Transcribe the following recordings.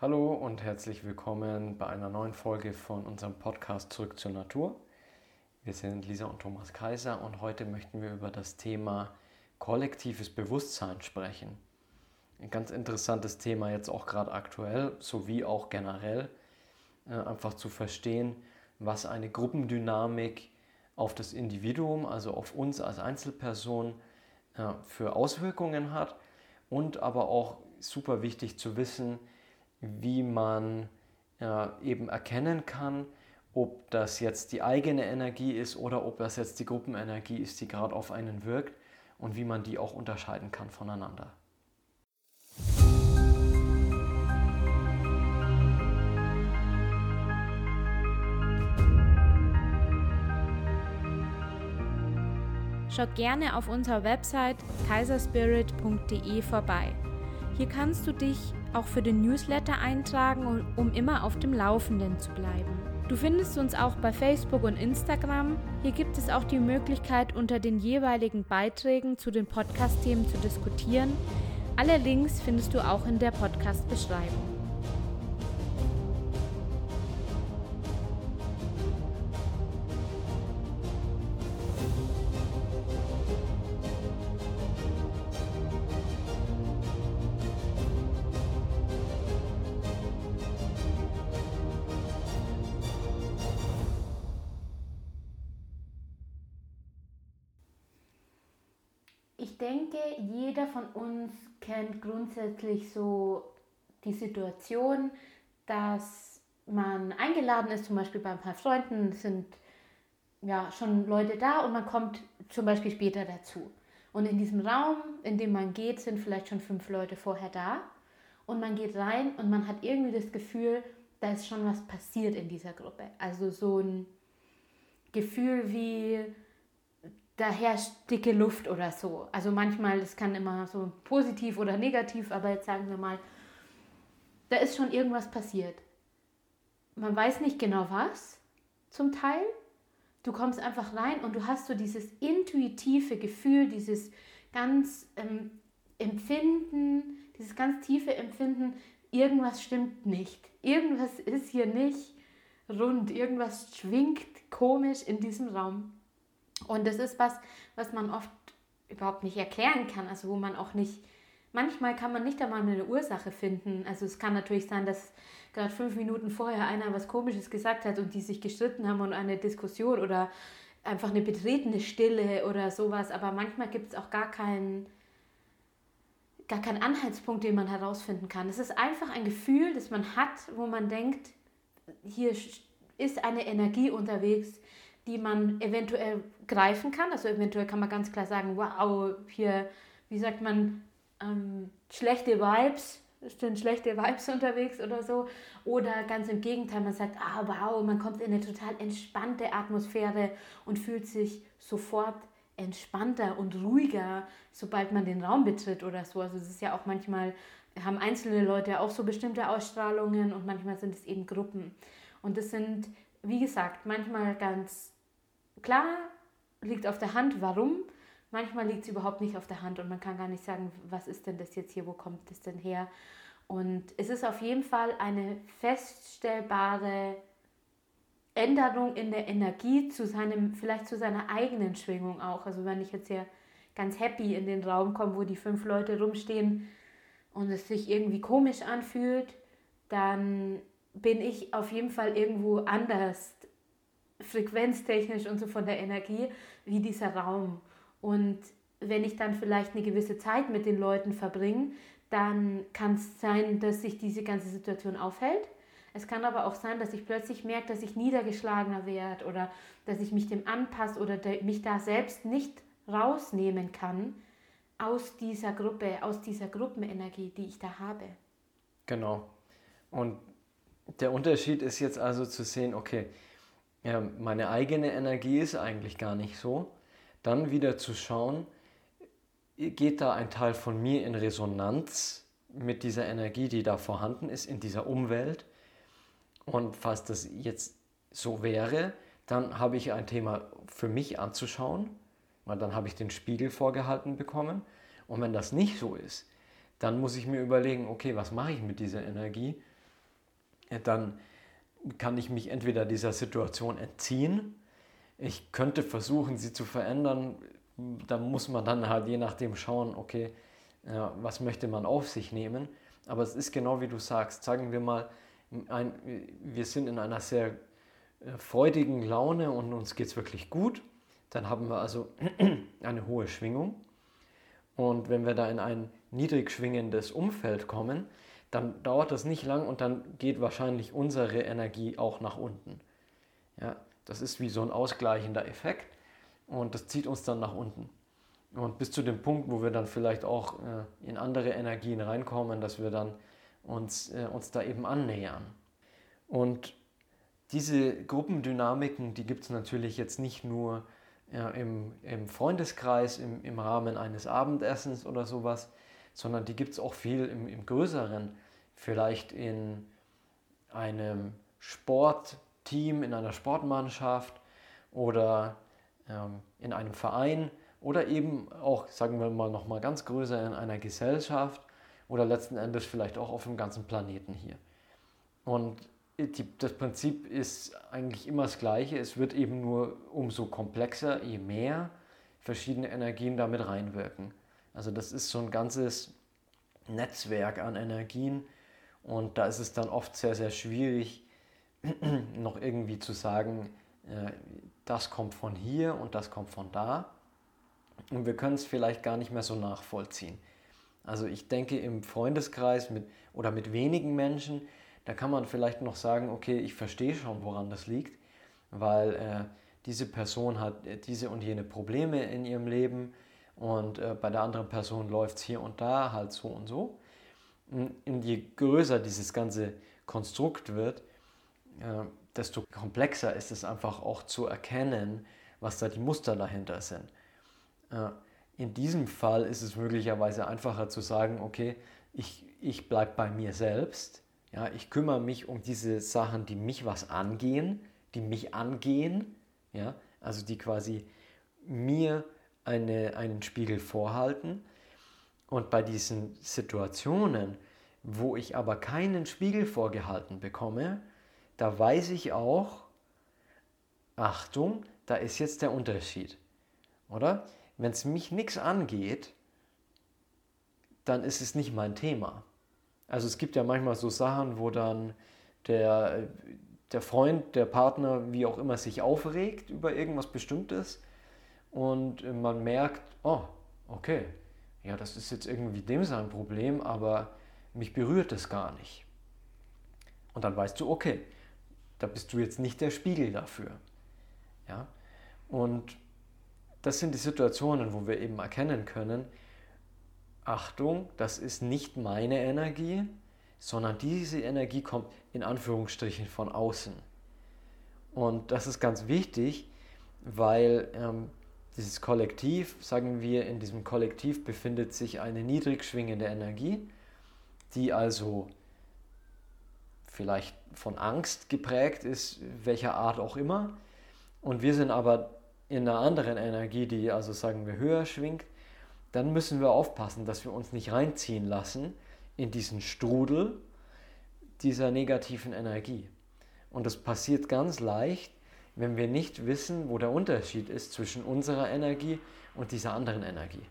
Hallo und herzlich willkommen bei einer neuen Folge von unserem Podcast Zurück zur Natur. Wir sind Lisa und Thomas Kaiser und heute möchten wir über das Thema kollektives Bewusstsein sprechen. Ein ganz interessantes Thema jetzt auch gerade aktuell, sowie auch generell, äh, einfach zu verstehen, was eine Gruppendynamik auf das Individuum, also auf uns als Einzelperson, äh, für Auswirkungen hat und aber auch super wichtig zu wissen, wie man ja, eben erkennen kann, ob das jetzt die eigene Energie ist oder ob das jetzt die Gruppenenergie ist, die gerade auf einen wirkt und wie man die auch unterscheiden kann voneinander. Schau gerne auf unserer Website kaiserspirit.de vorbei. Hier kannst du dich auch für den Newsletter eintragen, um immer auf dem Laufenden zu bleiben. Du findest uns auch bei Facebook und Instagram. Hier gibt es auch die Möglichkeit, unter den jeweiligen Beiträgen zu den Podcast-Themen zu diskutieren. Alle Links findest du auch in der Podcast-Beschreibung. Kennt grundsätzlich so die Situation, dass man eingeladen ist, zum Beispiel bei ein paar Freunden, sind ja schon Leute da und man kommt zum Beispiel später dazu. Und in diesem Raum, in dem man geht, sind vielleicht schon fünf Leute vorher da. Und man geht rein und man hat irgendwie das Gefühl, da ist schon was passiert in dieser Gruppe. Also so ein Gefühl wie, da herrscht dicke Luft oder so. Also manchmal, das kann immer so positiv oder negativ, aber jetzt sagen wir mal, da ist schon irgendwas passiert. Man weiß nicht genau was, zum Teil. Du kommst einfach rein und du hast so dieses intuitive Gefühl, dieses ganz ähm, Empfinden, dieses ganz tiefe Empfinden, irgendwas stimmt nicht. Irgendwas ist hier nicht rund, irgendwas schwingt komisch in diesem Raum. Und das ist was, was man oft überhaupt nicht erklären kann, also wo man auch nicht, manchmal kann man nicht einmal eine Ursache finden. Also es kann natürlich sein, dass gerade fünf Minuten vorher einer was Komisches gesagt hat und die sich gestritten haben und eine Diskussion oder einfach eine betretene Stille oder sowas, aber manchmal gibt es auch gar keinen gar keinen Anhaltspunkt, den man herausfinden kann. Es ist einfach ein Gefühl, das man hat, wo man denkt, hier ist eine Energie unterwegs, die man eventuell greifen kann. Also eventuell kann man ganz klar sagen, wow, hier, wie sagt man, ähm, schlechte Vibes, sind schlechte Vibes unterwegs oder so. Oder ganz im Gegenteil, man sagt, ah wow, man kommt in eine total entspannte Atmosphäre und fühlt sich sofort entspannter und ruhiger, sobald man den Raum betritt oder so. Also es ist ja auch manchmal, haben einzelne Leute auch so bestimmte Ausstrahlungen und manchmal sind es eben Gruppen. Und das sind, wie gesagt, manchmal ganz klar liegt auf der Hand, warum. Manchmal liegt es überhaupt nicht auf der Hand und man kann gar nicht sagen, was ist denn das jetzt hier, wo kommt das denn her. Und es ist auf jeden Fall eine feststellbare Änderung in der Energie zu seinem, vielleicht zu seiner eigenen Schwingung auch. Also wenn ich jetzt hier ganz happy in den Raum komme, wo die fünf Leute rumstehen und es sich irgendwie komisch anfühlt, dann bin ich auf jeden Fall irgendwo anders frequenztechnisch und so von der Energie wie dieser Raum. Und wenn ich dann vielleicht eine gewisse Zeit mit den Leuten verbringe, dann kann es sein, dass sich diese ganze Situation aufhält. Es kann aber auch sein, dass ich plötzlich merke, dass ich niedergeschlagener werde oder dass ich mich dem anpasse oder mich da selbst nicht rausnehmen kann aus dieser Gruppe, aus dieser Gruppenenergie, die ich da habe. Genau. Und der Unterschied ist jetzt also zu sehen, okay, ja, meine eigene Energie ist eigentlich gar nicht so, dann wieder zu schauen, geht da ein Teil von mir in Resonanz mit dieser Energie, die da vorhanden ist, in dieser Umwelt. Und falls das jetzt so wäre, dann habe ich ein Thema für mich anzuschauen, weil dann habe ich den Spiegel vorgehalten bekommen. Und wenn das nicht so ist, dann muss ich mir überlegen, okay, was mache ich mit dieser Energie? dann kann ich mich entweder dieser Situation entziehen, ich könnte versuchen, sie zu verändern, da muss man dann halt je nachdem schauen, okay, ja, was möchte man auf sich nehmen. Aber es ist genau wie du sagst, sagen wir mal, ein, wir sind in einer sehr äh, freudigen Laune und uns geht es wirklich gut. Dann haben wir also eine hohe Schwingung. Und wenn wir da in ein niedrig schwingendes Umfeld kommen, dann dauert das nicht lang und dann geht wahrscheinlich unsere Energie auch nach unten. Ja, das ist wie so ein ausgleichender Effekt und das zieht uns dann nach unten. Und bis zu dem Punkt, wo wir dann vielleicht auch äh, in andere Energien reinkommen, dass wir dann uns, äh, uns da eben annähern. Und diese Gruppendynamiken, die gibt es natürlich jetzt nicht nur ja, im, im Freundeskreis, im, im Rahmen eines Abendessens oder sowas, sondern die gibt es auch viel im, im Größeren. Vielleicht in einem Sportteam, in einer Sportmannschaft oder ähm, in einem Verein oder eben auch, sagen wir mal, nochmal ganz größer in einer Gesellschaft oder letzten Endes vielleicht auch auf dem ganzen Planeten hier. Und die, das Prinzip ist eigentlich immer das gleiche. Es wird eben nur umso komplexer, je mehr verschiedene Energien damit reinwirken. Also das ist so ein ganzes Netzwerk an Energien und da ist es dann oft sehr, sehr schwierig, noch irgendwie zu sagen, äh, das kommt von hier und das kommt von da. Und wir können es vielleicht gar nicht mehr so nachvollziehen. Also ich denke im Freundeskreis mit, oder mit wenigen Menschen, da kann man vielleicht noch sagen, okay, ich verstehe schon, woran das liegt, weil äh, diese Person hat äh, diese und jene Probleme in ihrem Leben und äh, bei der anderen Person läuft es hier und da halt so und so. Und je größer dieses ganze Konstrukt wird, äh, desto komplexer ist es einfach auch zu erkennen, was da die Muster dahinter sind. Äh, in diesem Fall ist es möglicherweise einfacher zu sagen, okay, ich, ich bleibe bei mir selbst ja, ich kümmere mich um diese Sachen, die mich was angehen, die mich angehen, ja, also die quasi mir eine, einen Spiegel vorhalten. Und bei diesen Situationen, wo ich aber keinen Spiegel vorgehalten bekomme, da weiß ich auch, Achtung, da ist jetzt der Unterschied. Oder? Wenn es mich nichts angeht, dann ist es nicht mein Thema. Also es gibt ja manchmal so Sachen, wo dann der, der Freund, der Partner, wie auch immer, sich aufregt über irgendwas Bestimmtes und man merkt, oh, okay, ja, das ist jetzt irgendwie dem sein Problem, aber mich berührt es gar nicht. Und dann weißt du, okay, da bist du jetzt nicht der Spiegel dafür. Ja? Und das sind die Situationen, wo wir eben erkennen können, Achtung, das ist nicht meine Energie, sondern diese Energie kommt in Anführungsstrichen von außen. Und das ist ganz wichtig, weil ähm, dieses Kollektiv, sagen wir, in diesem Kollektiv befindet sich eine niedrig schwingende Energie, die also vielleicht von Angst geprägt ist, welcher Art auch immer. Und wir sind aber in einer anderen Energie, die also sagen wir höher schwingt dann müssen wir aufpassen, dass wir uns nicht reinziehen lassen in diesen Strudel dieser negativen Energie. Und das passiert ganz leicht, wenn wir nicht wissen, wo der Unterschied ist zwischen unserer Energie und dieser anderen Energie.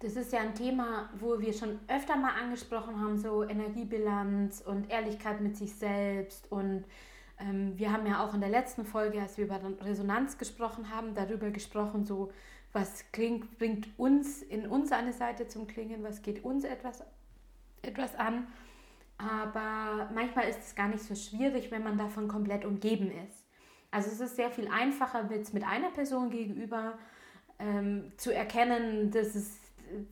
Das ist ja ein Thema, wo wir schon öfter mal angesprochen haben, so Energiebilanz und Ehrlichkeit mit sich selbst. Und ähm, wir haben ja auch in der letzten Folge, als wir über Resonanz gesprochen haben, darüber gesprochen, so was klingt, bringt uns in uns eine Seite zum Klingen, was geht uns etwas, etwas an. Aber manchmal ist es gar nicht so schwierig, wenn man davon komplett umgeben ist. Also es ist sehr viel einfacher, mit, mit einer Person gegenüber ähm, zu erkennen, das ist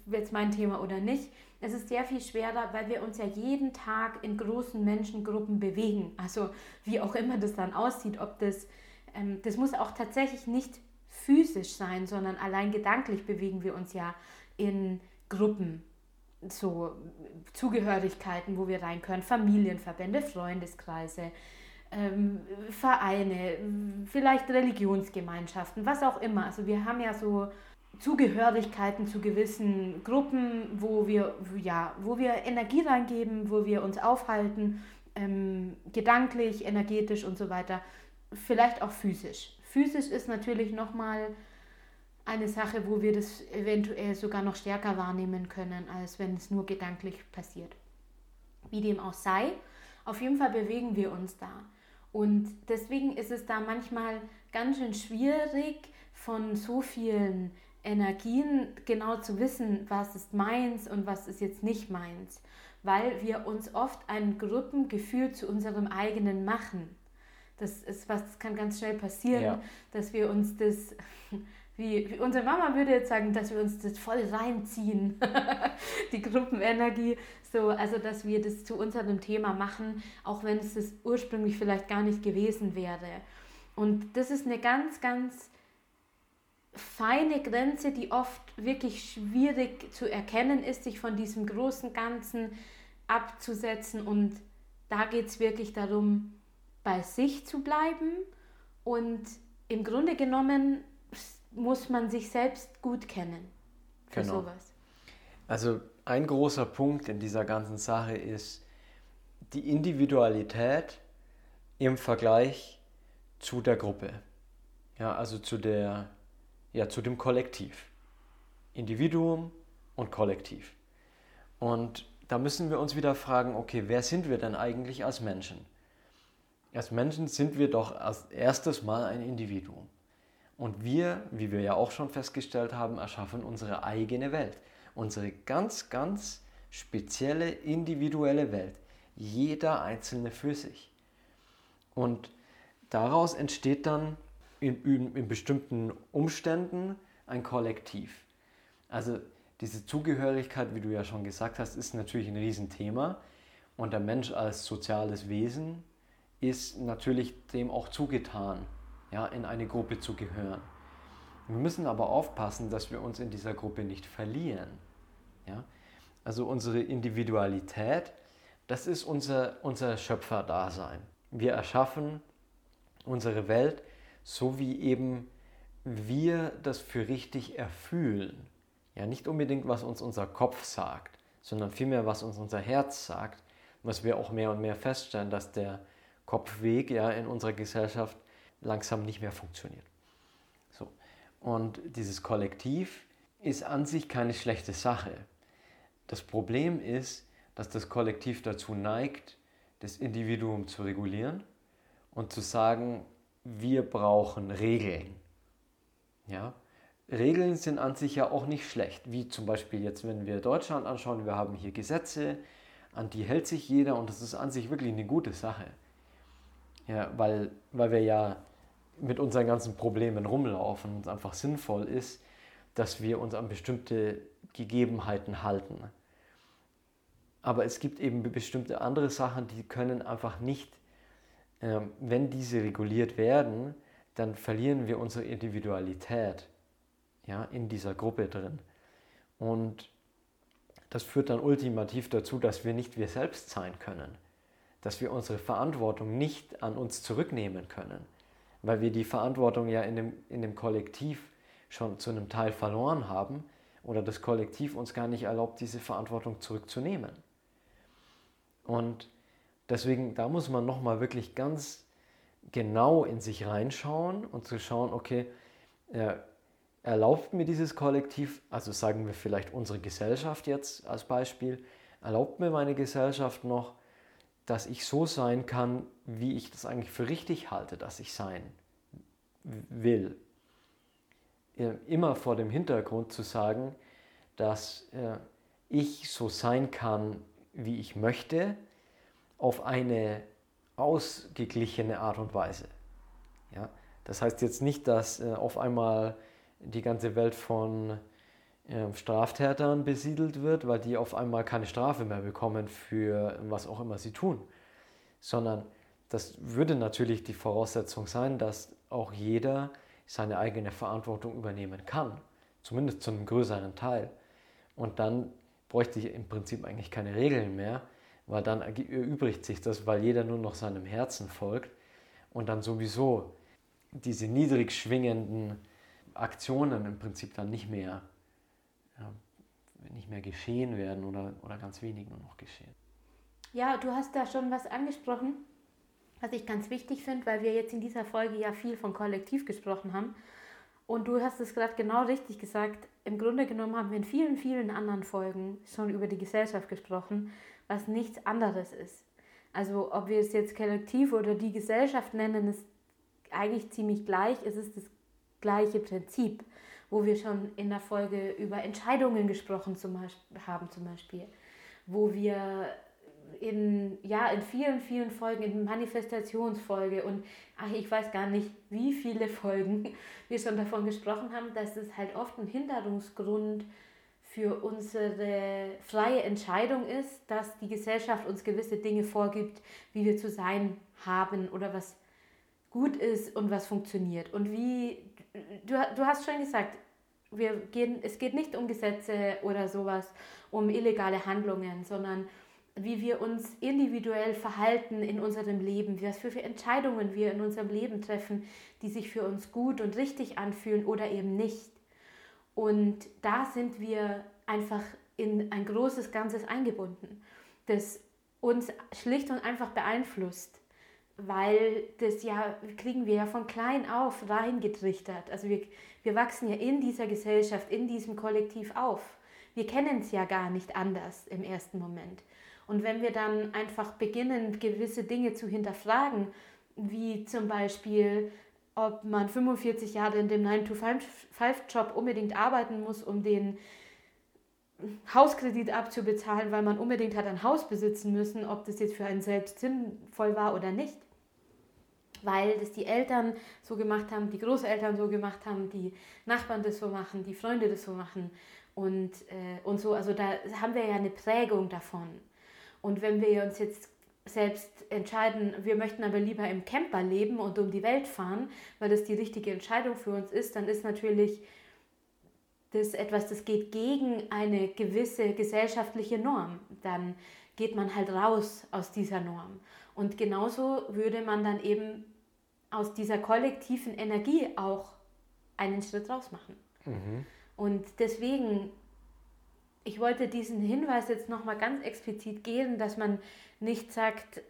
jetzt mein Thema oder nicht. Es ist sehr viel schwerer, weil wir uns ja jeden Tag in großen Menschengruppen bewegen. Also wie auch immer das dann aussieht, ob das, ähm, das muss auch tatsächlich nicht physisch sein, sondern allein gedanklich bewegen wir uns ja in Gruppen, so Zugehörigkeiten, wo wir rein können, Familienverbände, Freundeskreise, ähm, Vereine, vielleicht Religionsgemeinschaften, was auch immer. Also wir haben ja so Zugehörigkeiten zu gewissen Gruppen, wo wir, ja, wo wir Energie reingeben, wo wir uns aufhalten, ähm, gedanklich, energetisch und so weiter, vielleicht auch physisch. Physisch ist natürlich nochmal eine Sache, wo wir das eventuell sogar noch stärker wahrnehmen können, als wenn es nur gedanklich passiert. Wie dem auch sei, auf jeden Fall bewegen wir uns da. Und deswegen ist es da manchmal ganz schön schwierig, von so vielen Energien genau zu wissen, was ist meins und was ist jetzt nicht meins, weil wir uns oft ein Gruppengefühl zu unserem eigenen machen. Das ist was, das kann ganz schnell passieren, ja. dass wir uns das, wie, wie, unsere Mama würde jetzt sagen, dass wir uns das voll reinziehen, die Gruppenenergie, so, also dass wir das zu unserem Thema machen, auch wenn es das ursprünglich vielleicht gar nicht gewesen wäre. Und das ist eine ganz, ganz feine Grenze, die oft wirklich schwierig zu erkennen ist, sich von diesem großen Ganzen abzusetzen. Und da geht es wirklich darum, bei sich zu bleiben. Und im Grunde genommen muss man sich selbst gut kennen für genau. sowas. Also ein großer Punkt in dieser ganzen Sache ist die Individualität im Vergleich zu der Gruppe. Ja, also zu der ja, zu dem Kollektiv. Individuum und Kollektiv. Und da müssen wir uns wieder fragen, okay, wer sind wir denn eigentlich als Menschen? Als Menschen sind wir doch als erstes Mal ein Individuum. Und wir, wie wir ja auch schon festgestellt haben, erschaffen unsere eigene Welt. Unsere ganz, ganz spezielle, individuelle Welt. Jeder Einzelne für sich. Und daraus entsteht dann in, in, in bestimmten Umständen ein Kollektiv. Also diese Zugehörigkeit, wie du ja schon gesagt hast, ist natürlich ein Riesenthema. Und der Mensch als soziales Wesen ist natürlich dem auch zugetan, ja, in eine Gruppe zu gehören. Wir müssen aber aufpassen, dass wir uns in dieser Gruppe nicht verlieren. Ja? Also unsere Individualität, das ist unser, unser Schöpferdasein. Wir erschaffen unsere Welt so wie eben wir das für richtig erfühlen. Ja, nicht unbedingt, was uns unser Kopf sagt, sondern vielmehr, was uns unser Herz sagt. Was wir auch mehr und mehr feststellen, dass der Kopfweg ja in unserer Gesellschaft langsam nicht mehr funktioniert. So. Und dieses Kollektiv ist an sich keine schlechte Sache. Das Problem ist, dass das Kollektiv dazu neigt, das Individuum zu regulieren und zu sagen, wir brauchen Regeln. Ja? Regeln sind an sich ja auch nicht schlecht, wie zum Beispiel jetzt, wenn wir Deutschland anschauen, wir haben hier Gesetze, an die hält sich jeder und das ist an sich wirklich eine gute Sache. Ja, weil, weil wir ja mit unseren ganzen Problemen rumlaufen und einfach sinnvoll ist, dass wir uns an bestimmte Gegebenheiten halten. Aber es gibt eben bestimmte andere Sachen, die können einfach nicht ähm, wenn diese reguliert werden, dann verlieren wir unsere Individualität ja, in dieser Gruppe drin. Und das führt dann ultimativ dazu, dass wir nicht wir selbst sein können, dass wir unsere Verantwortung nicht an uns zurücknehmen können, weil wir die Verantwortung ja in dem, in dem Kollektiv schon zu einem Teil verloren haben oder das Kollektiv uns gar nicht erlaubt, diese Verantwortung zurückzunehmen. Und Deswegen, da muss man nochmal wirklich ganz genau in sich reinschauen und zu schauen, okay, äh, erlaubt mir dieses Kollektiv, also sagen wir vielleicht unsere Gesellschaft jetzt als Beispiel, erlaubt mir meine Gesellschaft noch, dass ich so sein kann, wie ich das eigentlich für richtig halte, dass ich sein will. Immer vor dem Hintergrund zu sagen, dass äh, ich so sein kann, wie ich möchte, auf eine ausgeglichene Art und Weise. Ja? Das heißt jetzt nicht, dass äh, auf einmal die ganze Welt von äh, Straftätern besiedelt wird, weil die auf einmal keine Strafe mehr bekommen für was auch immer sie tun, sondern das würde natürlich die Voraussetzung sein, dass auch jeder seine eigene Verantwortung übernehmen kann, zumindest zu einem größeren Teil. Und dann bräuchte ich im Prinzip eigentlich keine Regeln mehr, weil dann erübrigt sich das, weil jeder nur noch seinem Herzen folgt und dann sowieso diese niedrig schwingenden Aktionen im Prinzip dann nicht mehr, ja, nicht mehr geschehen werden oder, oder ganz wenig nur noch geschehen. Ja, du hast da schon was angesprochen, was ich ganz wichtig finde, weil wir jetzt in dieser Folge ja viel von Kollektiv gesprochen haben. Und du hast es gerade genau richtig gesagt. Im Grunde genommen haben wir in vielen, vielen anderen Folgen schon über die Gesellschaft gesprochen, was nichts anderes ist. Also ob wir es jetzt Kollektiv oder die Gesellschaft nennen, ist eigentlich ziemlich gleich. Es ist das gleiche Prinzip, wo wir schon in der Folge über Entscheidungen gesprochen zum haben, zum Beispiel, wo wir in, ja, in vielen, vielen Folgen, in Manifestationsfolge und ach, ich weiß gar nicht, wie viele Folgen wir schon davon gesprochen haben, dass es halt oft ein Hinderungsgrund für unsere freie Entscheidung ist, dass die Gesellschaft uns gewisse Dinge vorgibt, wie wir zu sein haben oder was gut ist und was funktioniert. Und wie, du, du hast schon gesagt, wir gehen, es geht nicht um Gesetze oder sowas, um illegale Handlungen, sondern wie wir uns individuell verhalten in unserem Leben, was für Entscheidungen wir in unserem Leben treffen, die sich für uns gut und richtig anfühlen oder eben nicht. Und da sind wir einfach in ein großes Ganzes eingebunden, das uns schlicht und einfach beeinflusst, weil das ja, kriegen wir ja von klein auf reingetrichtert. Also wir, wir wachsen ja in dieser Gesellschaft, in diesem Kollektiv auf. Wir kennen es ja gar nicht anders im ersten Moment. Und wenn wir dann einfach beginnen, gewisse Dinge zu hinterfragen, wie zum Beispiel, ob man 45 Jahre in dem 9-to-5-Job unbedingt arbeiten muss, um den Hauskredit abzubezahlen, weil man unbedingt hat ein Haus besitzen müssen, ob das jetzt für einen selbst sinnvoll war oder nicht. Weil das die Eltern so gemacht haben, die Großeltern so gemacht haben, die Nachbarn das so machen, die Freunde das so machen und, äh, und so. Also da haben wir ja eine Prägung davon. Und wenn wir uns jetzt selbst entscheiden, wir möchten aber lieber im Camper leben und um die Welt fahren, weil das die richtige Entscheidung für uns ist, dann ist natürlich das etwas, das geht gegen eine gewisse gesellschaftliche Norm. Dann geht man halt raus aus dieser Norm. Und genauso würde man dann eben aus dieser kollektiven Energie auch einen Schritt raus machen. Mhm. Und deswegen ich wollte diesen Hinweis jetzt nochmal ganz explizit geben, dass man nicht sagt,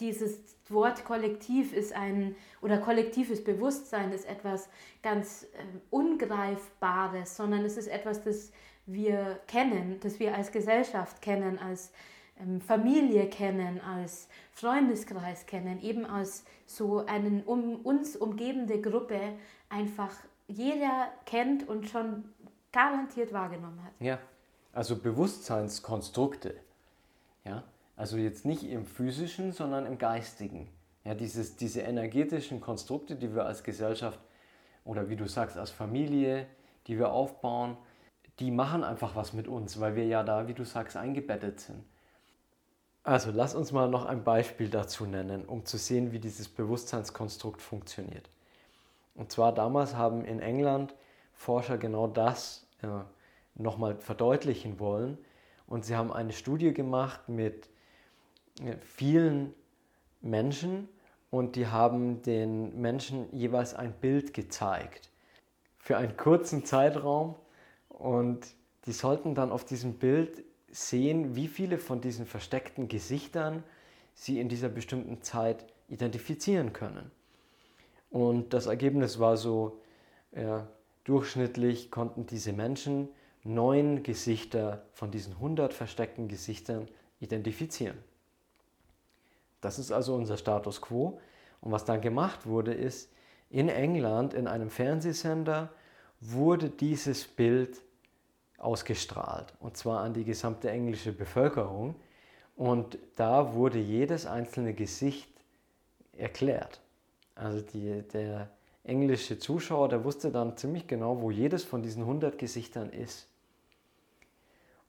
dieses Wort Kollektiv ist ein, oder kollektives Bewusstsein ist etwas ganz äh, Ungreifbares, sondern es ist etwas, das wir kennen, das wir als Gesellschaft kennen, als ähm, Familie kennen, als Freundeskreis kennen, eben als so eine um uns umgebende Gruppe einfach jeder kennt und schon garantiert wahrgenommen hat. Ja, also Bewusstseinskonstrukte. Ja? Also jetzt nicht im physischen, sondern im geistigen. Ja, dieses, diese energetischen Konstrukte, die wir als Gesellschaft oder wie du sagst, als Familie, die wir aufbauen, die machen einfach was mit uns, weil wir ja da, wie du sagst, eingebettet sind. Also lass uns mal noch ein Beispiel dazu nennen, um zu sehen, wie dieses Bewusstseinskonstrukt funktioniert. Und zwar damals haben in England Forscher genau das ja, nochmal verdeutlichen wollen. Und sie haben eine Studie gemacht mit äh, vielen Menschen und die haben den Menschen jeweils ein Bild gezeigt für einen kurzen Zeitraum und die sollten dann auf diesem Bild sehen, wie viele von diesen versteckten Gesichtern sie in dieser bestimmten Zeit identifizieren können. Und das Ergebnis war so, ja, durchschnittlich konnten diese Menschen neun Gesichter von diesen 100 versteckten Gesichtern identifizieren. Das ist also unser Status quo. Und was dann gemacht wurde, ist, in England, in einem Fernsehsender, wurde dieses Bild ausgestrahlt. Und zwar an die gesamte englische Bevölkerung. Und da wurde jedes einzelne Gesicht erklärt. Also die, der englische Zuschauer, der wusste dann ziemlich genau, wo jedes von diesen 100 Gesichtern ist.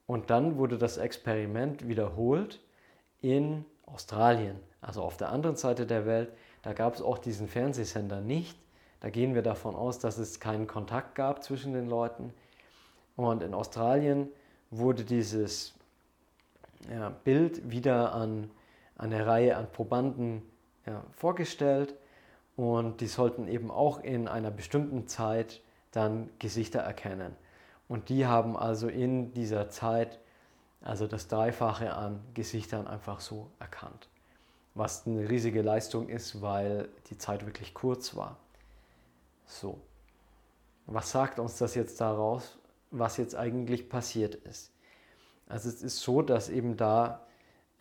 Und dann wurde das Experiment wiederholt in Australien, also auf der anderen Seite der Welt. Da gab es auch diesen Fernsehsender nicht. Da gehen wir davon aus, dass es keinen Kontakt gab zwischen den Leuten. Und in Australien wurde dieses ja, Bild wieder an, eine Reihe an Probanden ja, vorgestellt und die sollten eben auch in einer bestimmten Zeit dann Gesichter erkennen. Und die haben also in dieser Zeit also das Dreifache an Gesichtern einfach so erkannt. Was eine riesige Leistung ist, weil die Zeit wirklich kurz war. So. Was sagt uns das jetzt daraus, was jetzt eigentlich passiert ist? Also es ist so, dass eben da,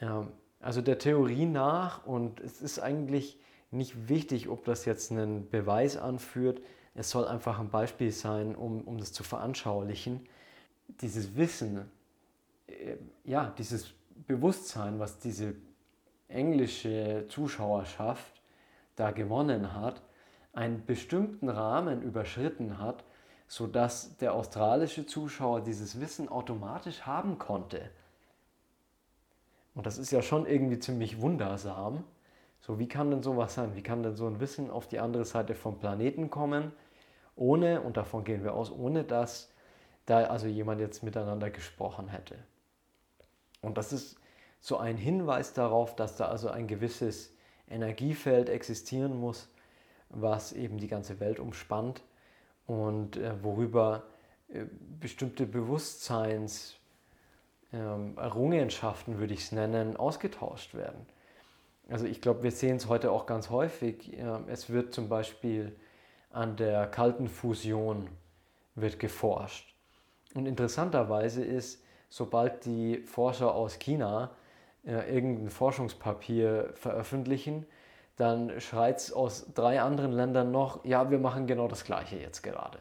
ähm, also der Theorie nach, und es ist eigentlich nicht wichtig, ob das jetzt einen Beweis anführt, es soll einfach ein Beispiel sein, um, um das zu veranschaulichen. Dieses Wissen, ja, dieses Bewusstsein, was diese englische Zuschauerschaft da gewonnen hat, einen bestimmten Rahmen überschritten hat, sodass der australische Zuschauer dieses Wissen automatisch haben konnte. Und das ist ja schon irgendwie ziemlich wundersam. So, wie kann denn sowas sein? Wie kann denn so ein Wissen auf die andere Seite vom Planeten kommen, ohne, und davon gehen wir aus, ohne dass da also jemand jetzt miteinander gesprochen hätte? Und das ist so ein Hinweis darauf, dass da also ein gewisses Energiefeld existieren muss, was eben die ganze Welt umspannt und äh, worüber äh, bestimmte Bewusstseinserrungenschaften, ähm, würde ich es nennen, ausgetauscht werden. Also ich glaube, wir sehen es heute auch ganz häufig. es wird zum Beispiel an der kalten Fusion wird geforscht. Und interessanterweise ist, sobald die Forscher aus China äh, irgendein Forschungspapier veröffentlichen, dann schreit es aus drei anderen Ländern noch, ja, wir machen genau das gleiche jetzt gerade.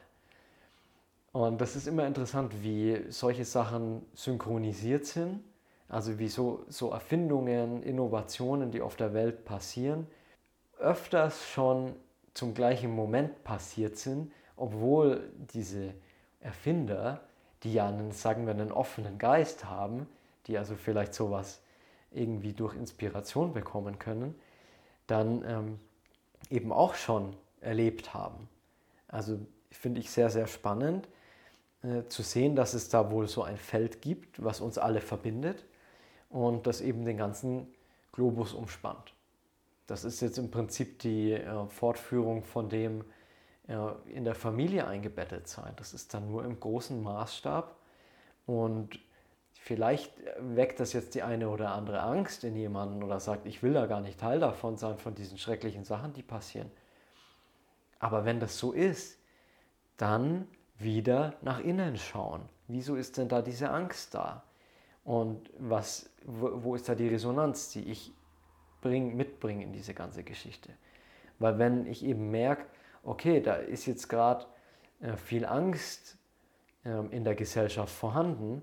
Und das ist immer interessant, wie solche Sachen synchronisiert sind also wie so, so Erfindungen, Innovationen, die auf der Welt passieren, öfters schon zum gleichen Moment passiert sind, obwohl diese Erfinder, die ja einen, sagen wir, einen offenen Geist haben, die also vielleicht sowas irgendwie durch Inspiration bekommen können, dann ähm, eben auch schon erlebt haben. Also finde ich sehr, sehr spannend äh, zu sehen, dass es da wohl so ein Feld gibt, was uns alle verbindet und das eben den ganzen Globus umspannt. Das ist jetzt im Prinzip die äh, Fortführung von dem in der Familie eingebettet sein. Das ist dann nur im großen Maßstab und vielleicht weckt das jetzt die eine oder andere Angst in jemanden oder sagt, ich will da gar nicht Teil davon sein, von diesen schrecklichen Sachen, die passieren. Aber wenn das so ist, dann wieder nach innen schauen. Wieso ist denn da diese Angst da? Und was, wo, wo ist da die Resonanz, die ich bring, mitbringe in diese ganze Geschichte? Weil wenn ich eben merke, okay, da ist jetzt gerade äh, viel Angst äh, in der Gesellschaft vorhanden,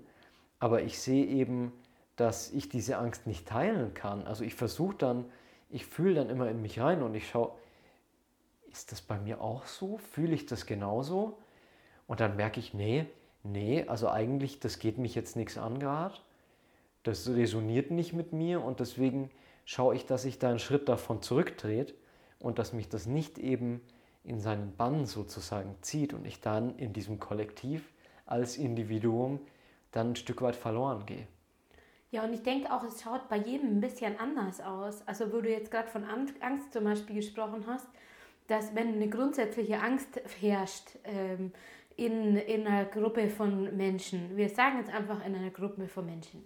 aber ich sehe eben, dass ich diese Angst nicht teilen kann. Also ich versuche dann, ich fühle dann immer in mich rein und ich schaue, ist das bei mir auch so? Fühle ich das genauso? Und dann merke ich, nee, nee, also eigentlich, das geht mich jetzt nichts an gerade das resoniert nicht mit mir und deswegen schaue ich, dass ich da einen Schritt davon zurücktrete und dass mich das nicht eben in seinen Bann sozusagen zieht und ich dann in diesem Kollektiv als Individuum dann ein Stück weit verloren gehe. Ja, und ich denke auch, es schaut bei jedem ein bisschen anders aus. Also, wo du jetzt gerade von Angst zum Beispiel gesprochen hast, dass wenn eine grundsätzliche Angst herrscht ähm, in, in einer Gruppe von Menschen, wir sagen jetzt einfach in einer Gruppe von Menschen,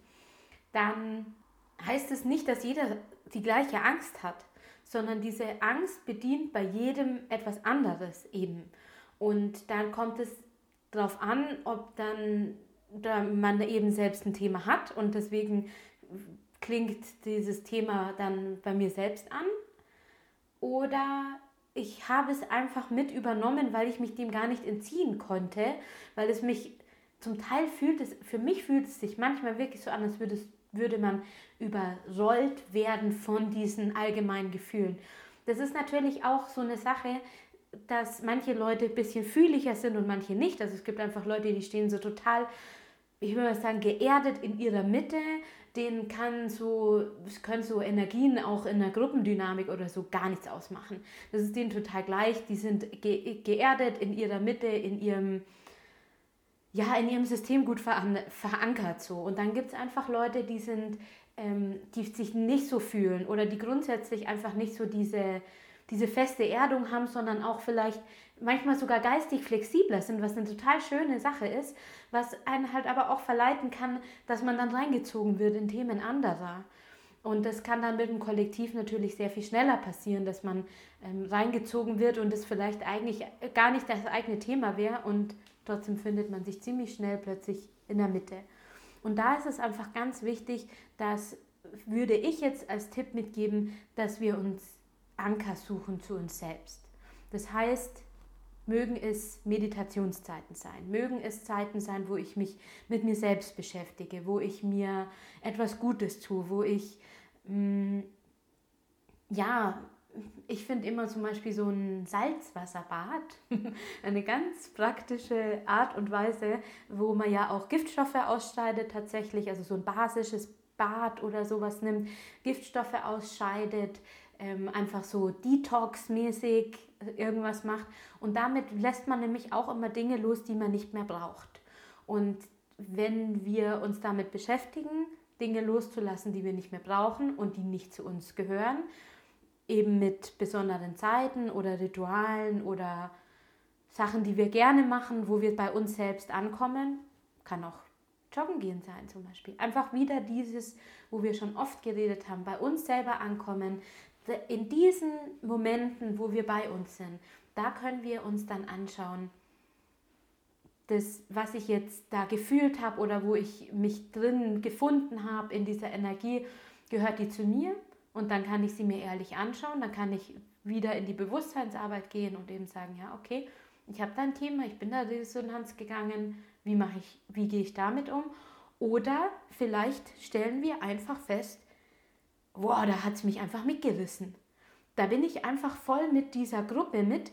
dann heißt es nicht, dass jeder die gleiche Angst hat, sondern diese Angst bedient bei jedem etwas anderes eben. Und dann kommt es darauf an, ob dann da man eben selbst ein Thema hat und deswegen klingt dieses Thema dann bei mir selbst an. Oder ich habe es einfach mit übernommen, weil ich mich dem gar nicht entziehen konnte, weil es mich zum Teil fühlt es, für mich fühlt es sich manchmal wirklich so an, als würde es würde man überrollt werden von diesen allgemeinen Gefühlen. Das ist natürlich auch so eine Sache, dass manche Leute ein bisschen fühliger sind und manche nicht. Also es gibt einfach Leute, die stehen so total, ich würde mal sagen, geerdet in ihrer Mitte. Denen kann so, können so Energien auch in der Gruppendynamik oder so gar nichts ausmachen. Das ist denen total gleich. Die sind ge geerdet in ihrer Mitte, in ihrem ja, in ihrem System gut verankert so. Und dann gibt es einfach Leute, die sind, ähm, die sich nicht so fühlen oder die grundsätzlich einfach nicht so diese, diese feste Erdung haben, sondern auch vielleicht manchmal sogar geistig flexibler sind, was eine total schöne Sache ist, was einen halt aber auch verleiten kann, dass man dann reingezogen wird in Themen anderer. Und das kann dann mit dem Kollektiv natürlich sehr viel schneller passieren, dass man ähm, reingezogen wird und es vielleicht eigentlich gar nicht das eigene Thema wäre und trotzdem findet man sich ziemlich schnell plötzlich in der Mitte. Und da ist es einfach ganz wichtig, dass würde ich jetzt als Tipp mitgeben, dass wir uns Anker suchen zu uns selbst. Das heißt, mögen es Meditationszeiten sein, mögen es Zeiten sein, wo ich mich mit mir selbst beschäftige, wo ich mir etwas Gutes tue, wo ich, mh, mm, ja, ich finde immer zum Beispiel so ein Salzwasserbad eine ganz praktische Art und Weise, wo man ja auch Giftstoffe ausscheidet tatsächlich, also so ein basisches Bad oder sowas nimmt, Giftstoffe ausscheidet, ähm, einfach so Detox-mäßig irgendwas macht. Und damit lässt man nämlich auch immer Dinge los, die man nicht mehr braucht. Und wenn wir uns damit beschäftigen, Dinge loszulassen, die wir nicht mehr brauchen und die nicht zu uns gehören, eben mit besonderen Zeiten oder Ritualen oder Sachen, die wir gerne machen, wo wir bei uns selbst ankommen, kann auch Joggen gehen sein zum Beispiel. Einfach wieder dieses, wo wir schon oft geredet haben, bei uns selber ankommen, in diesen Momenten, wo wir bei uns sind, da können wir uns dann anschauen, das, was ich jetzt da gefühlt habe oder wo ich mich drin gefunden habe in dieser Energie, gehört die zu mir und dann kann ich sie mir ehrlich anschauen, dann kann ich wieder in die Bewusstseinsarbeit gehen und eben sagen, ja, okay, ich habe da ein Thema, ich bin da die Resonanz gegangen, wie mache ich, wie gehe ich damit um? Oder vielleicht stellen wir einfach fest, boah, da hat es mich einfach mitgerissen. Da bin ich einfach voll mit dieser Gruppe mit.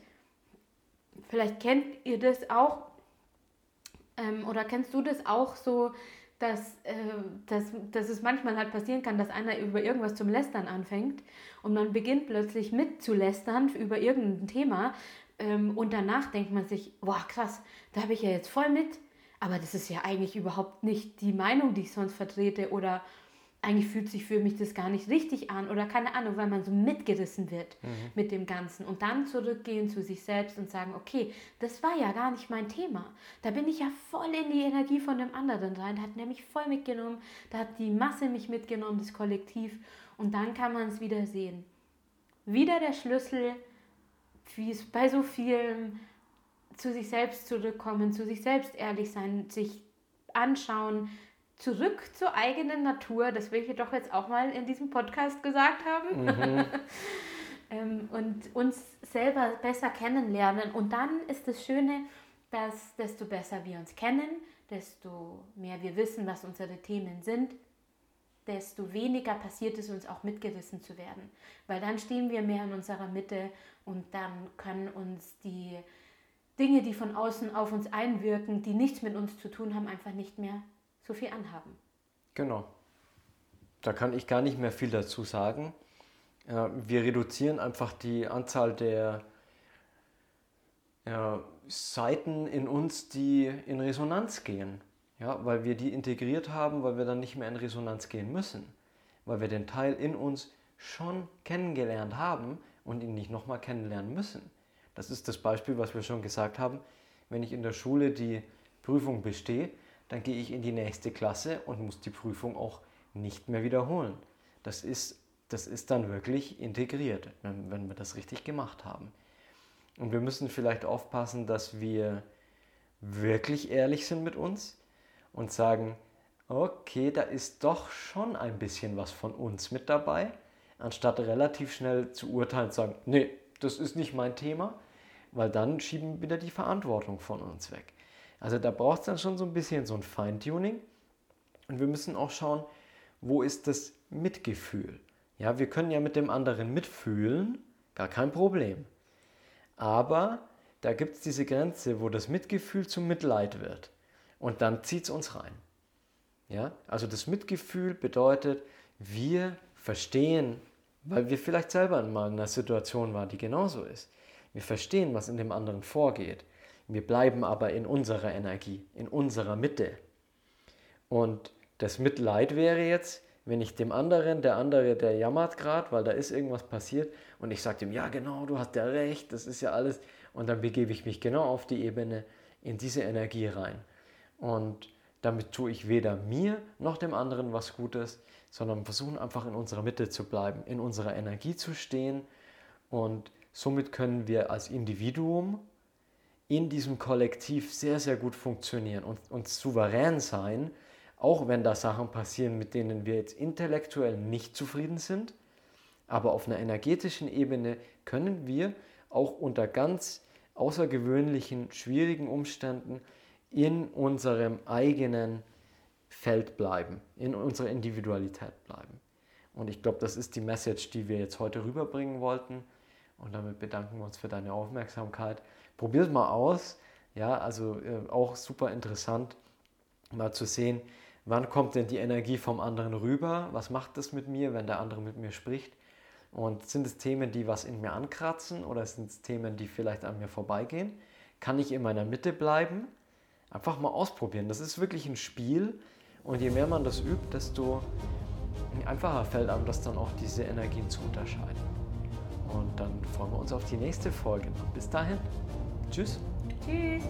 Vielleicht kennt ihr das auch ähm, oder kennst du das auch so, dass, äh, dass, dass es manchmal halt passieren kann, dass einer über irgendwas zum Lästern anfängt und man beginnt plötzlich mitzulästern über irgendein Thema ähm, und danach denkt man sich, boah krass, da habe ich ja jetzt voll mit, aber das ist ja eigentlich überhaupt nicht die Meinung, die ich sonst vertrete oder eigentlich fühlt sich für mich das gar nicht richtig an oder keine Ahnung, weil man so mitgerissen wird mhm. mit dem Ganzen und dann zurückgehen zu sich selbst und sagen, okay, das war ja gar nicht mein Thema. Da bin ich ja voll in die Energie von dem anderen rein, hat nämlich voll mitgenommen, da hat die Masse mich mitgenommen, das Kollektiv und dann kann man es wieder sehen. Wieder der Schlüssel, wie es bei so vielen zu sich selbst zurückkommen, zu sich selbst ehrlich sein, sich anschauen, zurück zur eigenen Natur, das will ich doch jetzt auch mal in diesem Podcast gesagt haben. Mhm. ähm, und uns selber besser kennenlernen. Und dann ist das Schöne, dass desto besser wir uns kennen, desto mehr wir wissen, was unsere Themen sind, desto weniger passiert es uns auch mitgerissen zu werden. Weil dann stehen wir mehr in unserer Mitte und dann können uns die Dinge, die von außen auf uns einwirken, die nichts mit uns zu tun haben, einfach nicht mehr so viel anhaben. Genau. Da kann ich gar nicht mehr viel dazu sagen. Wir reduzieren einfach die Anzahl der Seiten in uns, die in Resonanz gehen. Ja, weil wir die integriert haben, weil wir dann nicht mehr in Resonanz gehen müssen. Weil wir den Teil in uns schon kennengelernt haben und ihn nicht nochmal kennenlernen müssen. Das ist das Beispiel, was wir schon gesagt haben. Wenn ich in der Schule die Prüfung bestehe, dann gehe ich in die nächste Klasse und muss die Prüfung auch nicht mehr wiederholen. Das ist, das ist dann wirklich integriert, wenn, wenn wir das richtig gemacht haben. Und wir müssen vielleicht aufpassen, dass wir wirklich ehrlich sind mit uns und sagen, okay, da ist doch schon ein bisschen was von uns mit dabei, anstatt relativ schnell zu urteilen und sagen, nee, das ist nicht mein Thema, weil dann schieben wir wieder die Verantwortung von uns weg. Also da braucht es dann schon so ein bisschen so ein Feintuning. Und wir müssen auch schauen, wo ist das Mitgefühl? Ja, wir können ja mit dem anderen mitfühlen, gar kein Problem. Aber da gibt es diese Grenze, wo das Mitgefühl zum Mitleid wird. Und dann zieht es uns rein. Ja, also das Mitgefühl bedeutet, wir verstehen, weil wir vielleicht selber mal in einer Situation waren, die genauso ist. Wir verstehen, was in dem anderen vorgeht. Wir bleiben aber in unserer Energie, in unserer Mitte. Und das Mitleid wäre jetzt, wenn ich dem anderen, der andere, der jammert gerade, weil da ist irgendwas passiert und ich sage dem, ja genau, du hast ja recht, das ist ja alles. und dann begebe ich mich genau auf die Ebene in diese Energie rein. Und damit tue ich weder mir noch dem anderen was Gutes, sondern versuchen einfach in unserer Mitte zu bleiben, in unserer Energie zu stehen und somit können wir als Individuum in diesem Kollektiv sehr, sehr gut funktionieren und, und souverän sein, auch wenn da Sachen passieren, mit denen wir jetzt intellektuell nicht zufrieden sind. Aber auf einer energetischen Ebene können wir auch unter ganz außergewöhnlichen, schwierigen Umständen in unserem eigenen Feld bleiben, in unserer Individualität bleiben. Und ich glaube, das ist die Message, die wir jetzt heute rüberbringen wollten. Und damit bedanken wir uns für deine Aufmerksamkeit. Probier es mal aus. Ja, also äh, auch super interessant, mal zu sehen, wann kommt denn die Energie vom anderen rüber? Was macht das mit mir, wenn der andere mit mir spricht? Und sind es Themen, die was in mir ankratzen oder sind es Themen, die vielleicht an mir vorbeigehen? Kann ich in meiner Mitte bleiben? Einfach mal ausprobieren. Das ist wirklich ein Spiel und je mehr man das übt, desto einfacher fällt einem das dann auch, diese Energien zu unterscheiden. Und dann freuen wir uns auf die nächste Folge. Bis dahin. Tschüss. Tschüss.